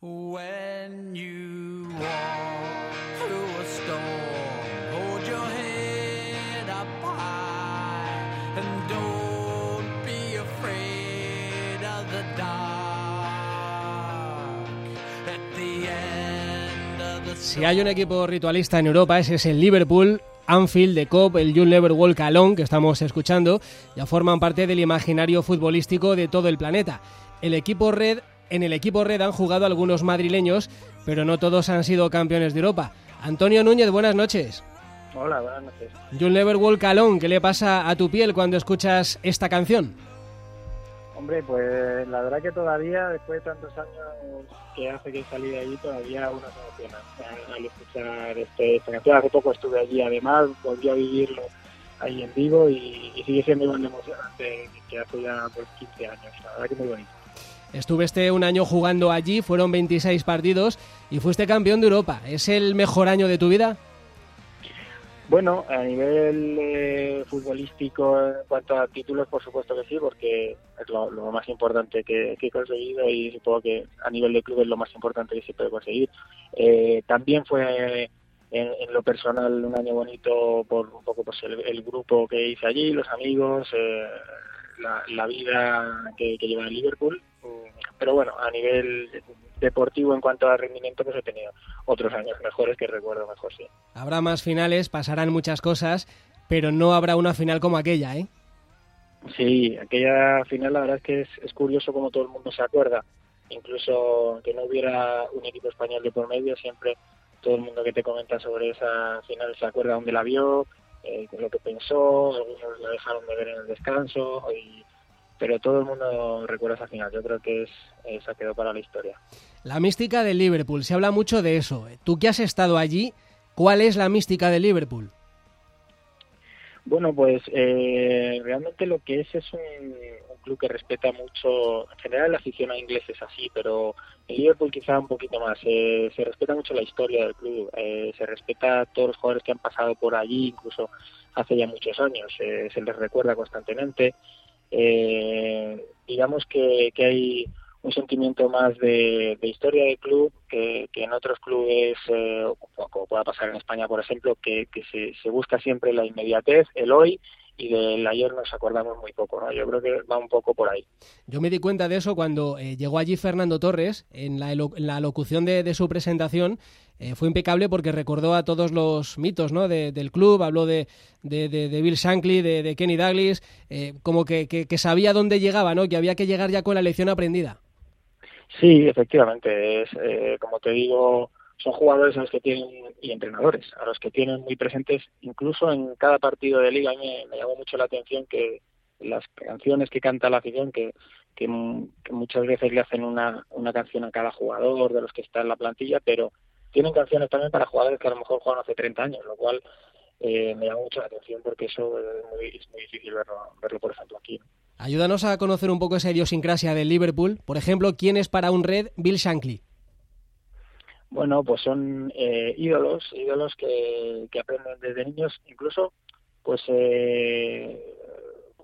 When you walk through a hold your head up high and don't be afraid of the dark. Si hay un equipo ritualista en Europa, ese es el Liverpool. Anfield, The Cop, el You'll Never Walk Alone que estamos escuchando, ya forman parte del imaginario futbolístico de todo el planeta. El equipo Red, en el equipo Red han jugado algunos madrileños, pero no todos han sido campeones de Europa. Antonio Núñez, buenas noches. Hola, buenas noches. You'll Never Walk Alone, ¿qué le pasa a tu piel cuando escuchas esta canción? Hombre, pues la verdad que todavía, después de tantos años que hace que salí de allí, todavía uno se emociona al- escuchar este, esta canción. Hace poco estuve allí, además, volví a vivirlo ahí en vivo y, y sigue siendo igual de emocionante que hace ya pues, 15 años. La verdad que muy bonito. Estuviste un año jugando allí, fueron 26 partidos y fuiste campeón de Europa. ¿Es el mejor año de tu vida? Bueno, a nivel eh, futbolístico, en cuanto a títulos, por supuesto que sí, porque es lo, más importante que, he conseguido y supongo que a nivel de club es lo más importante que se puede conseguir. Eh, también fue en, lo personal un año bonito por un poco pues el, grupo que hice allí, los amigos, eh, la, vida que, que lleva en Liverpool. Pero bueno, a nivel deportivo en cuanto a rendimiento, pues he tenido otros años mejores que recuerdo mejor, sí. Habrá más finales, pasarán muchas cosas, pero no habrá una final como aquella, ¿eh? Sí, aquella final la verdad es que es, es curioso como todo el mundo se acuerda. Incluso que no hubiera un equipo español de por medio, siempre todo el mundo que te comenta sobre esa final se acuerda dónde la vio, eh, lo que pensó, algunos la dejaron de ver en el descanso, y, pero todo el mundo recuerda esa final. Yo creo que es, esa quedó para la historia. La mística del Liverpool, se habla mucho de eso. Tú que has estado allí, ¿cuál es la mística del Liverpool? Bueno, pues eh, realmente lo que es es un, un club que respeta mucho, en general la afición a inglés es así, pero el Liverpool quizá un poquito más. Eh, se respeta mucho la historia del club, eh, se respeta a todos los jugadores que han pasado por allí, incluso hace ya muchos años, eh, se les recuerda constantemente. Eh, digamos que, que hay un sentimiento más de, historia del club que, que en otros clubes, eh, como pueda pasar en España, por ejemplo, que, que se, se, busca siempre la inmediatez, el hoy, y del ayer nos acordamos muy poco. ¿no? Yo creo que va un poco por ahí. Yo me di cuenta de eso cuando eh, llegó allí Fernando Torres, en la, en la locución de, de, su presentación, eh, fue impecable porque recordó a todos los mitos ¿no? de, del club, habló de, de, de Bill Shankly, de, Kenny Douglas, eh, como que, que, que, sabía dónde llegaba, ¿no? que había que llegar ya con la lección aprendida. Sí, efectivamente. Es, eh, como te digo, son jugadores a los que tienen y entrenadores a los que tienen muy presentes, incluso en cada partido de liga. A mí me, me llamó mucho la atención que las canciones que canta la afición, que, que, que, muchas veces le hacen una, una canción a cada jugador de los que está en la plantilla, pero tienen canciones también para jugadores que a lo mejor juegan hace 30 años, lo cual eh, me llama mucho la atención porque eso es muy, es muy difícil verlo, verlo, por ejemplo, aquí. ¿no? Ayúdanos a conocer un poco esa idiosincrasia del Liverpool. Por ejemplo, ¿quién es para un red Bill Shankly? Bueno, pues son eh, ídolos, ídolos que, que, aprenden desde niños, incluso pues eh,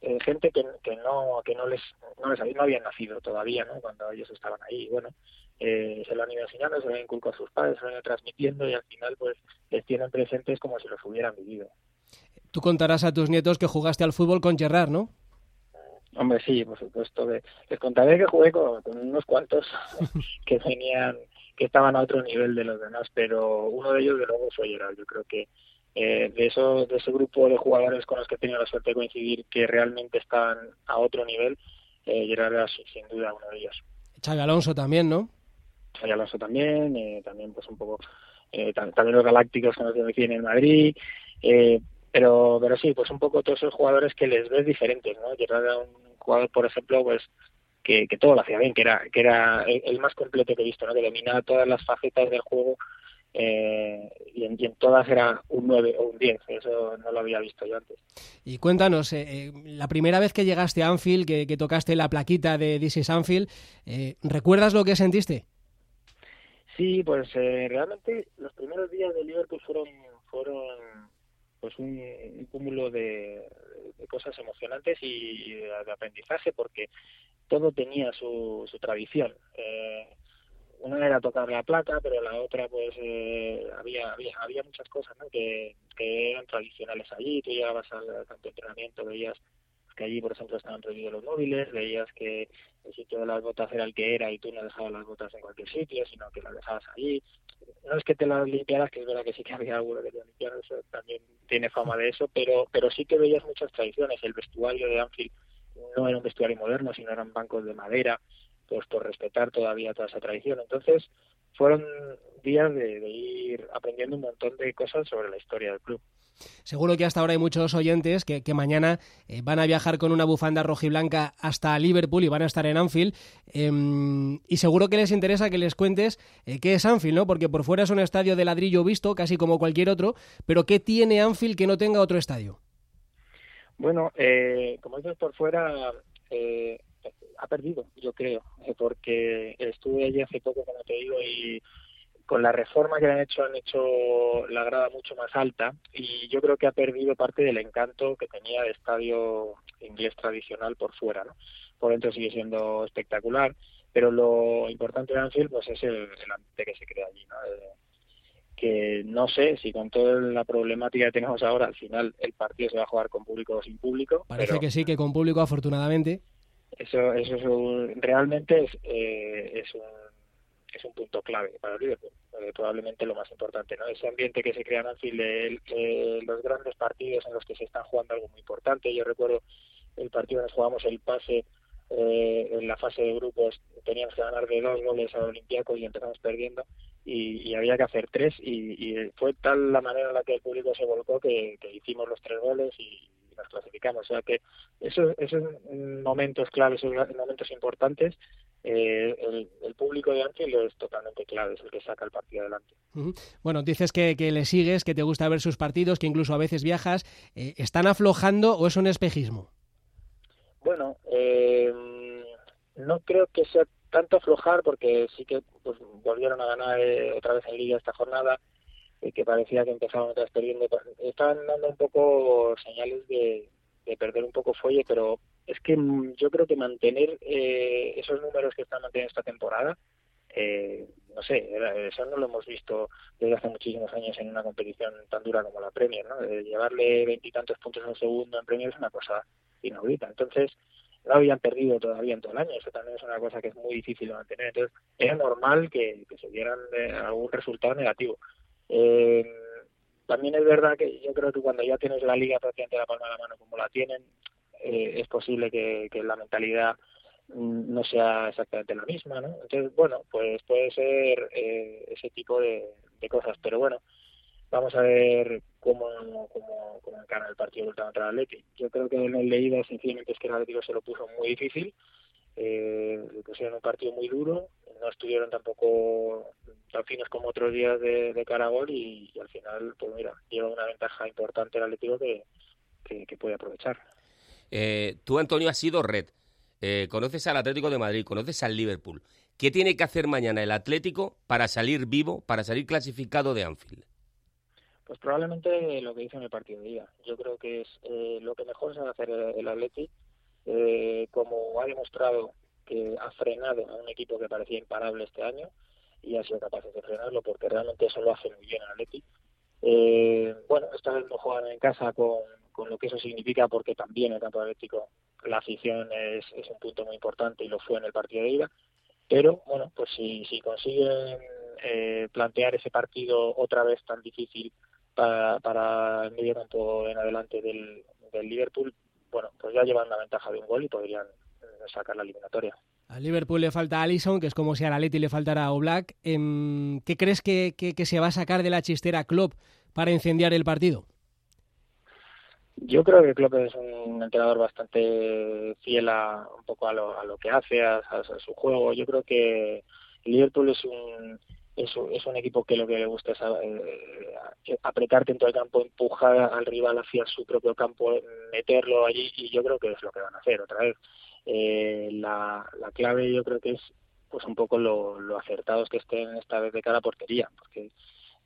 eh, gente que, que, no que no les no les no habían nacido todavía, ¿no? Cuando ellos estaban ahí, bueno, eh, se lo han ido enseñando, se lo han inculcado a sus padres, se lo han ido transmitiendo y al final pues les tienen presentes como si los hubieran vivido. Tú contarás a tus nietos que jugaste al fútbol con Gerard, ¿no? Hombre, sí, por supuesto. Les contaré que jugué con, con unos cuantos que venían, que estaban a otro nivel de los demás, pero uno de ellos de luego fue Gerard. Yo creo que eh, de eso, de ese grupo de jugadores con los que he tenido la suerte de coincidir que realmente están a otro nivel, eh, Gerard era sin duda uno de ellos. Xavi Alonso también, ¿no? Xavi Alonso también, eh, también pues un poco, eh, también los galácticos con los que me en el Madrid, eh, pero pero sí pues un poco todos esos jugadores que les ves diferentes no Gerard era un jugador por ejemplo pues que, que todo lo hacía bien que era que era el, el, más completo que he visto no que dominaba todas las facetas del juego eh, y, en, y, en, todas era un 9 o un 10 eso no lo había visto yo antes y cuéntanos eh, la primera vez que llegaste a Anfield que, que tocaste la plaquita de This is Anfield eh, ¿recuerdas lo que sentiste? Sí, pues realmente los primeros días de Liverpool fueron fueron pues un, un cúmulo de, de, cosas emocionantes y de aprendizaje porque todo tenía su, su tradición. Eh, una era tocar la placa, pero la otra, pues, eh, había, había, muchas cosas, ¿no? Que, que eran tradicionales allí. Tú llegabas al campo de entrenamiento, veías que allí, por ejemplo, estaban prohibidos los móviles, veías que el sitio de las botas era el que era y tú no dejabas las botas en cualquier sitio, sino que las dejabas allí. No es que te las limpiaras, que es verdad que sí que había alguno que te limpiara, eso también tiene fama de eso, pero, pero sí que veías muchas tradiciones. El vestuario de Anfield no era un vestuario moderno, sino eran bancos de madera, pues por respetar todavía toda esa tradición. Entonces, fueron días de, ir aprendiendo un montón de cosas sobre la historia del club. Seguro que hasta ahora hay muchos oyentes que, mañana eh, van a viajar con una bufanda rojiblanca hasta Liverpool y van a estar en Anfield. Eh, y seguro que les interesa que les cuentes eh, qué es Anfield, ¿no? Porque por fuera es un estadio de ladrillo visto, casi como cualquier otro, pero ¿qué tiene Anfield que no tenga otro estadio? Bueno, eh, como dices por fuera, eh, ha perdido, yo creo, eh, porque estuve allí hace poco, como te digo, y con la reforma que han hecho han hecho la grada mucho más alta y yo creo que ha perdido parte del encanto que tenía el estadio inglés tradicional por fuera, ¿no? Por dentro sigue siendo espectacular, pero lo importante de Anfield pues es el, el ambiente que se crea allí, ¿no? Eh, que no sé si con toda la problemática que tenemos ahora, al final el partido se va a jugar con público o sin público. Parece pero que sí, que con público afortunadamente. Eso, eso es un- realmente es, eh, es un es un punto clave para el Liverpool, eh, probablemente lo más importante, ¿no? Ese ambiente que se crea en Anfield, el- eh, los grandes partidos en los que se están jugando algo muy importante. Yo recuerdo el partido en el que jugamos el pase eh, en la fase de grupos, teníamos que ganar de dos goles a Olympiacos y empezamos perdiendo y, y había que hacer tres y, y fue tal la manera en la que el público se volcó que, que hicimos los tres goles y, nos clasificamos. O sea que esos, esos momentos claves, esos momentos importantes, eh, el, el, público de Anfield es totalmente clave, es el que saca el partido adelante. Uh -huh. Bueno, dices que, que, le sigues, que te gusta ver sus partidos, que incluso a veces viajas. Eh, ¿Están aflojando o es un espejismo? Bueno, eh, no creo que sea tanto aflojar porque sí que pues, volvieron a ganar eh, otra vez en Liga esta jornada que parecía que empezaban otra vez perdiendo. Estaban dando un poco señales de, de perder un poco fuelle, pero es que yo creo que mantener eh, esos números que están manteniendo esta temporada, eh, no sé, eso no lo hemos visto desde hace muchísimos años en una competición tan dura como la Premier, ¿no? De llevarle veintitantos puntos al segundo en Premier es una cosa inaudita. Entonces, no habían perdido todavía en todo el año, eso también es una cosa que es muy difícil de mantener. Entonces, era normal que, que se dieran eh, algún resultado negativo. Eh, también es verdad que yo creo que cuando ya tienes la liga prácticamente la palma de la mano como la tienen, eh, es posible que, la mentalidad no sea exactamente la misma, ¿no? Entonces, bueno, pues puede ser eh, ese tipo de, cosas, pero bueno, vamos a ver cómo, cómo, cómo encara el partido contra el Atleti. Yo creo que en el leído sencillamente es que el Atlético se lo puso muy difícil, eh, le pusieron un partido muy duro, no estuvieron tampoco tan finos como otros días de, de cara gol y, al final, pues mira, lleva una ventaja importante el Atlético que puede aprovechar. Eh, tú, Antonio, has sido red. Eh, conoces al Atlético de Madrid, conoces al Liverpool. ¿Qué tiene que hacer mañana el Atlético para salir vivo, para salir clasificado de Anfield? Pues probablemente lo que hizo en el partido de ida. Yo creo que es eh, lo que mejor sabe hacer el Atlético, eh, como ha demostrado que ha frenado a un equipo que parecía imparable este año y ha sido capaz de frenarlo porque realmente eso lo hace muy bien el Atleti. Eh, bueno, esta vez no juegan en casa con, con, lo que eso significa porque también el campo atlético la afición es, es, un punto muy importante y lo fue en el partido de ida. Pero bueno, pues si, si consiguen eh, plantear ese partido otra vez tan difícil para, para el medio campo en adelante del, del Liverpool, bueno, pues ya llevan la ventaja de un gol y podrían sacar la eliminatoria. Al Liverpool le falta Allison, que es como si a la Leti le faltara a Oblak. ¿Qué crees que, que, que, se va a sacar de la chistera Klopp para incendiar el partido? Yo creo que Klopp es un entrenador bastante fiel a un poco a lo, a lo que hace, a, a, su juego. Yo creo que el Liverpool es un es, es un equipo que lo que le gusta es eh, apretarte en todo el campo, empujar al rival hacia su propio campo, meterlo allí y yo creo que es lo que van a hacer otra vez. Eh, la, la clave yo creo que es pues un poco lo, lo acertados que estén esta vez de cara a portería, porque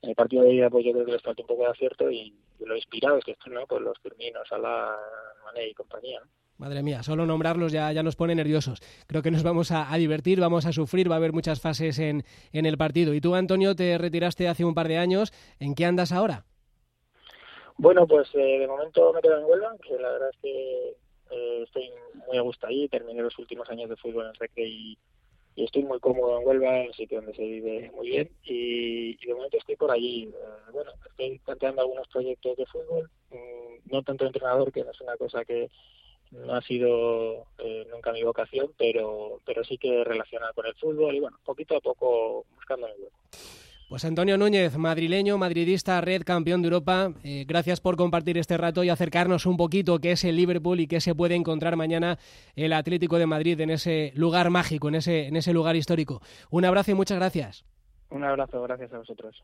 en el partido de ida pues yo creo que les falta un poco de acierto y, lo inspirados que están, ¿no? Pues los Firminos, Salah, Mané y compañía. ¿no? Madre mía, solo nombrarlos ya, ya nos pone nerviosos. Creo que nos vamos a, divertir, vamos a sufrir, va a haber muchas fases en, en el partido. Y tú, Antonio, te retiraste hace un par de años. ¿En qué andas ahora? Bueno, pues eh, de momento me quedo en Huelva, que la verdad es que eh, estoy muy a gusto ahí. Terminé los últimos años de fútbol en Recre y, estoy muy cómodo en Huelva, un sitio donde se vive muy bien. Y, de momento estoy por allí. Eh, bueno, estoy planteando algunos proyectos de fútbol, mm, no tanto entrenador, que no es una cosa que no ha sido eh, nunca mi vocación, pero, pero sí que relacionada con el fútbol y bueno, poquito a poco buscando el hueco. Pues Antonio Núñez, madrileño, madridista, red campeón de Europa, eh, gracias por compartir este rato y acercarnos un poquito qué es el Liverpool y qué se puede encontrar mañana el Atlético de Madrid en ese lugar mágico, en ese, en ese lugar histórico. Un abrazo y muchas gracias. Un abrazo, gracias a vosotros.